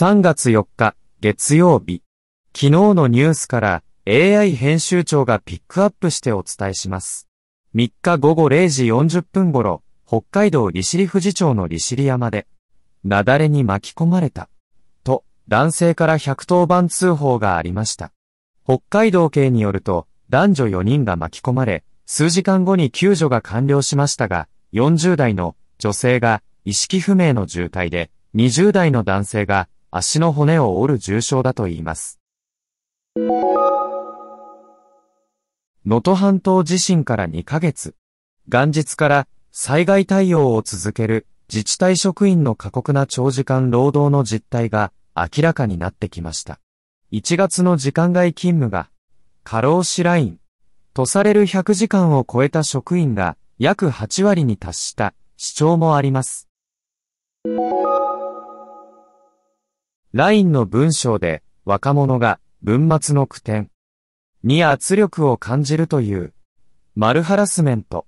3月4日、月曜日。昨日のニュースから AI 編集長がピックアップしてお伝えします。3日午後0時40分頃、北海道利尻富士町の利尻山で、雪崩に巻き込まれた。と、男性から110番通報がありました。北海道警によると、男女4人が巻き込まれ、数時間後に救助が完了しましたが、40代の女性が意識不明の重体で、20代の男性が足の骨を折る重傷だといいます。能登半島地震から2ヶ月。元日から災害対応を続ける自治体職員の過酷な長時間労働の実態が明らかになってきました。1月の時間外勤務が過労死ラインとされる100時間を超えた職員が約8割に達した主張もあります。LINE の文章で若者が文末の句点に圧力を感じるというマルハラスメント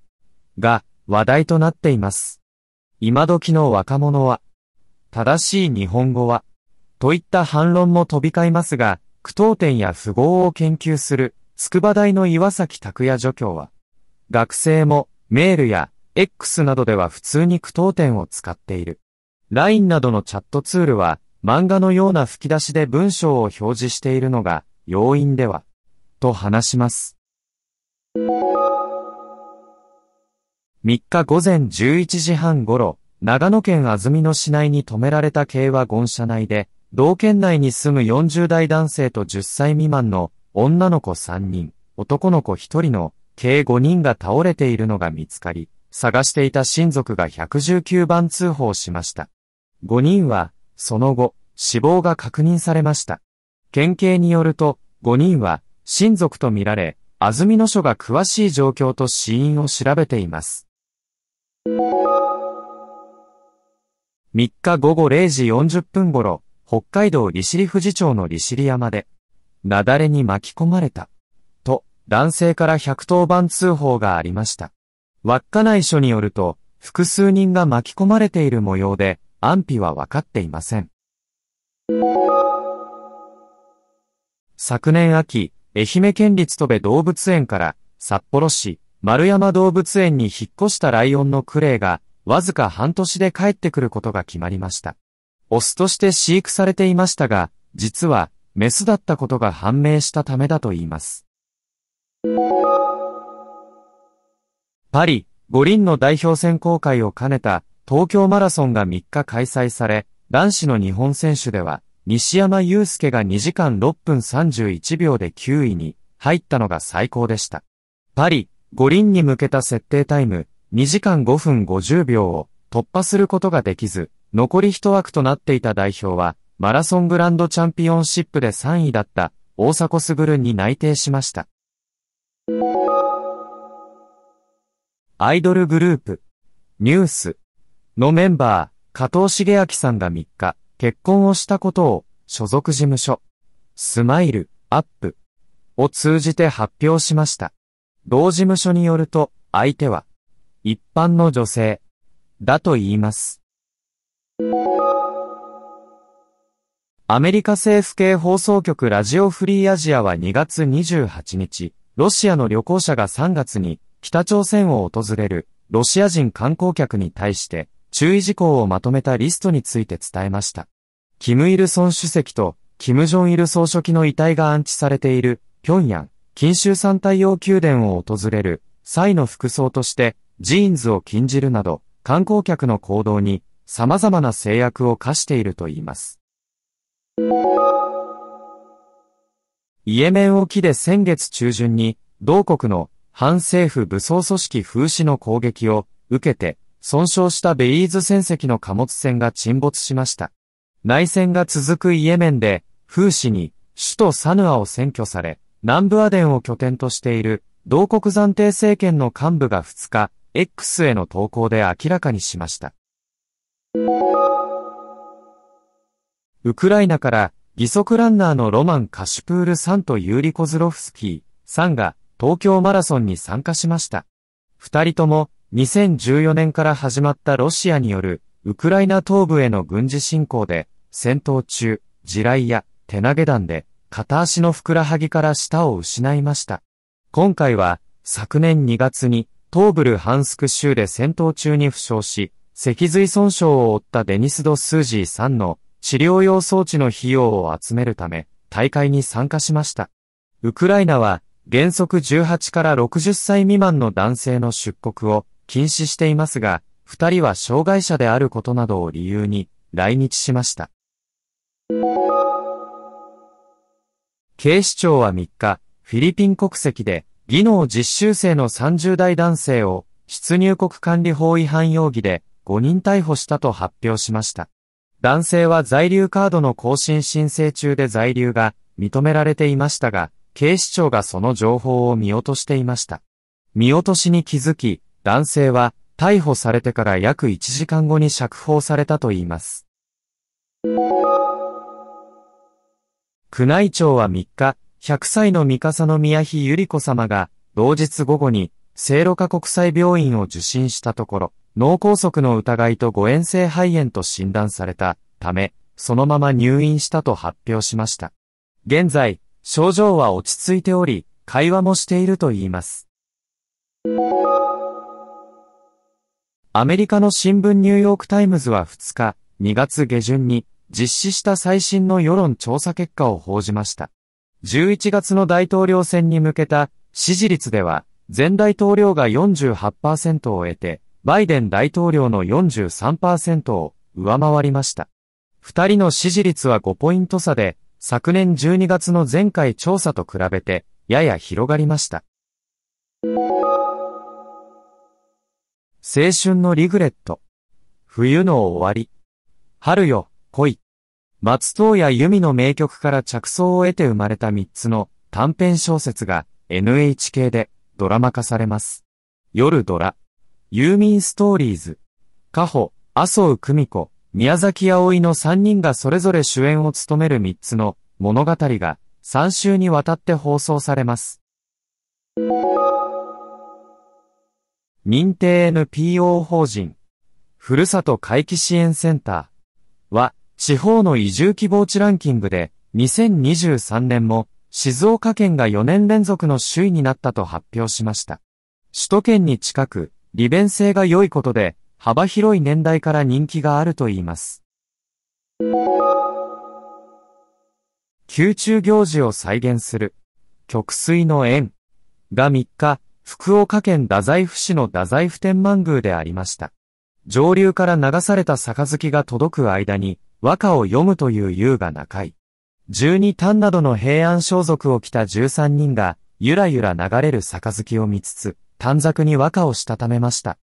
が話題となっています。今時の若者は正しい日本語はといった反論も飛び交いますが、句読点や符号を研究する筑波大の岩崎拓也助教は、学生もメールや X などでは普通に句読点を使っている。LINE などのチャットツールは漫画のような吹き出しで文章を表示しているのが要因では、と話します。3日午前11時半頃、長野県安曇野市内に止められた軽ワゴン車内で、同県内に住む40代男性と10歳未満の女の子3人、男の子1人の計5人が倒れているのが見つかり、探していた親族が119番通報しました。5人はその後、死亡が確認されました。県警によると、5人は親族とみられ、安曇野署が詳しい状況と死因を調べています。3日午後0時40分頃、北海道利尻富士町の利尻山で、雪崩に巻き込まれた、と、男性から110番通報がありました。稚内署によると、複数人が巻き込まれている模様で、安否は分かっていません。昨年秋、愛媛県立戸部動物園から札幌市丸山動物園に引っ越したライオンのクレイがわずか半年で帰ってくることが決まりました。オスとして飼育されていましたが、実はメスだったことが判明したためだといいます。パリ、五輪の代表選考会を兼ねた東京マラソンが3日開催され、男子の日本選手では、西山雄介が2時間6分31秒で9位に入ったのが最高でした。パリ、五輪に向けた設定タイム、2時間5分50秒を突破することができず、残り1枠となっていた代表は、マラソングランドチャンピオンシップで3位だった大迫傑に内定しました。アイドルグループ、ニュース、のメンバー、加藤茂明さんが3日、結婚をしたことを、所属事務所、スマイル、アップ、を通じて発表しました。同事務所によると、相手は、一般の女性、だと言います。アメリカ政府系放送局ラジオフリーアジアは2月28日、ロシアの旅行者が3月に北朝鮮を訪れるロシア人観光客に対して注意事項をまとめたリストについて伝えました。キム・イルソン主席とキム・ジョン・イル総書記の遺体が安置されている平壌、近州山太陽宮殿を訪れる際の服装としてジーンズを禁じるなど観光客の行動に様々な制約を課しているといいます。イエメン沖で先月中旬に同国の反政府武装組織風刺の攻撃を受けて損傷したベイーズ船籍の貨物船が沈没しました。内戦が続くイエメンで、風刺に首都サヌアを占拠され、南部アデンを拠点としている同国暫定政権の幹部が2日、X への投稿で明らかにしました。ウクライナから義足ランナーのロマン・カシュプールさんとユーリ・コズロフスキーさんが東京マラソンに参加しました。二人とも2014年から始まったロシアによるウクライナ東部への軍事侵攻で戦闘中、地雷や手投げ弾で片足のふくらはぎから舌を失いました。今回は昨年2月に東部ルハンスク州で戦闘中に負傷し、脊髄損傷を負ったデニス・ド・スージーさんの治療用装置の費用を集めるため大会に参加しました。ウクライナは原則18から60歳未満の男性の出国を禁止していますが、二人は障害者であることなどを理由に来日しました。警視庁は3日、フィリピン国籍で技能実習生の30代男性を出入国管理法違反容疑で5人逮捕したと発表しました。男性は在留カードの更新申請中で在留が認められていましたが、警視庁がその情報を見落としていました。見落としに気づき、男性は逮捕されてから約1時間後に釈放されたといいます。宮内庁は3日、100歳の三笠宮妃百合子様が、同日午後に、聖路加国際病院を受診したところ、脳梗塞の疑いと誤嚥性肺炎と診断されたため、そのまま入院したと発表しました。現在、症状は落ち着いており、会話もしていると言います。アメリカの新聞ニューヨークタイムズは2日、2月下旬に実施した最新の世論調査結果を報じました。11月の大統領選に向けた支持率では、前大統領が48%を得て、バイデン大統領の43%を上回りました。二人の支持率は5ポイント差で、昨年12月の前回調査と比べて、やや広がりました。青春のリグレット。冬の終わり。春よ、恋。松任谷由実の名曲から着想を得て生まれた3つの短編小説が NHK でドラマ化されます。夜ドラ。ユーミンストーリーズ。カホ、麻生久美子、宮崎葵の3人がそれぞれ主演を務める3つの物語が3週にわたって放送されます。認定 NPO 法人、ふるさと回帰支援センターは、地方の移住希望地ランキングで、2023年も、静岡県が4年連続の首位になったと発表しました。首都圏に近く、利便性が良いことで、幅広い年代から人気があるといいます。宮中行事を再現する、極水の縁が3日、福岡県太宰府市の太宰府天満宮でありました。上流から流された杯が届く間に、和歌を読むという優雅な会。十二単などの平安装束を着た十三人が、ゆらゆら流れる杯を見つつ、短冊に和歌をしたためました。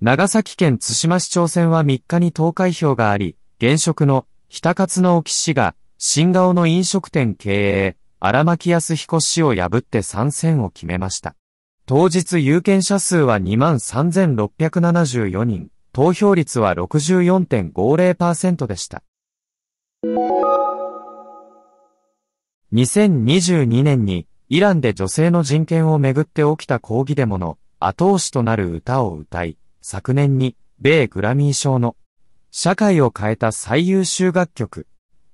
長崎県津島市長選は3日に投開票があり、現職の、ひたかつの沖氏が、新顔の飲食店経営、荒牧康彦氏を破って参戦を決めました。当日有権者数は23,674人、投票率は64.50%でした。2022年にイランで女性の人権をめぐって起きた抗議デモの後押しとなる歌を歌い、昨年に米グラミー賞の社会を変えた最優秀楽曲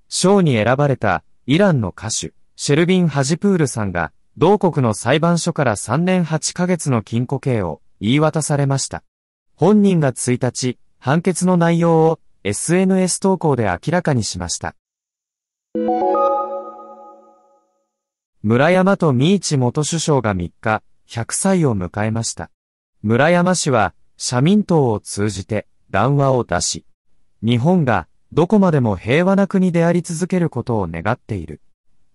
賞に選ばれたイランの歌手シェルビン・ハジプールさんが、同国の裁判所から3年8ヶ月の禁錮刑を言い渡されました。本人が1日、判決の内容を SNS 投稿で明らかにしました。村山と三市元首相が3日、100歳を迎えました。村山氏は、社民党を通じて談話を出し、日本がどこまでも平和な国であり続けることを願っている。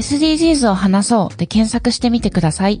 SDGs を話そうで検索してみてください。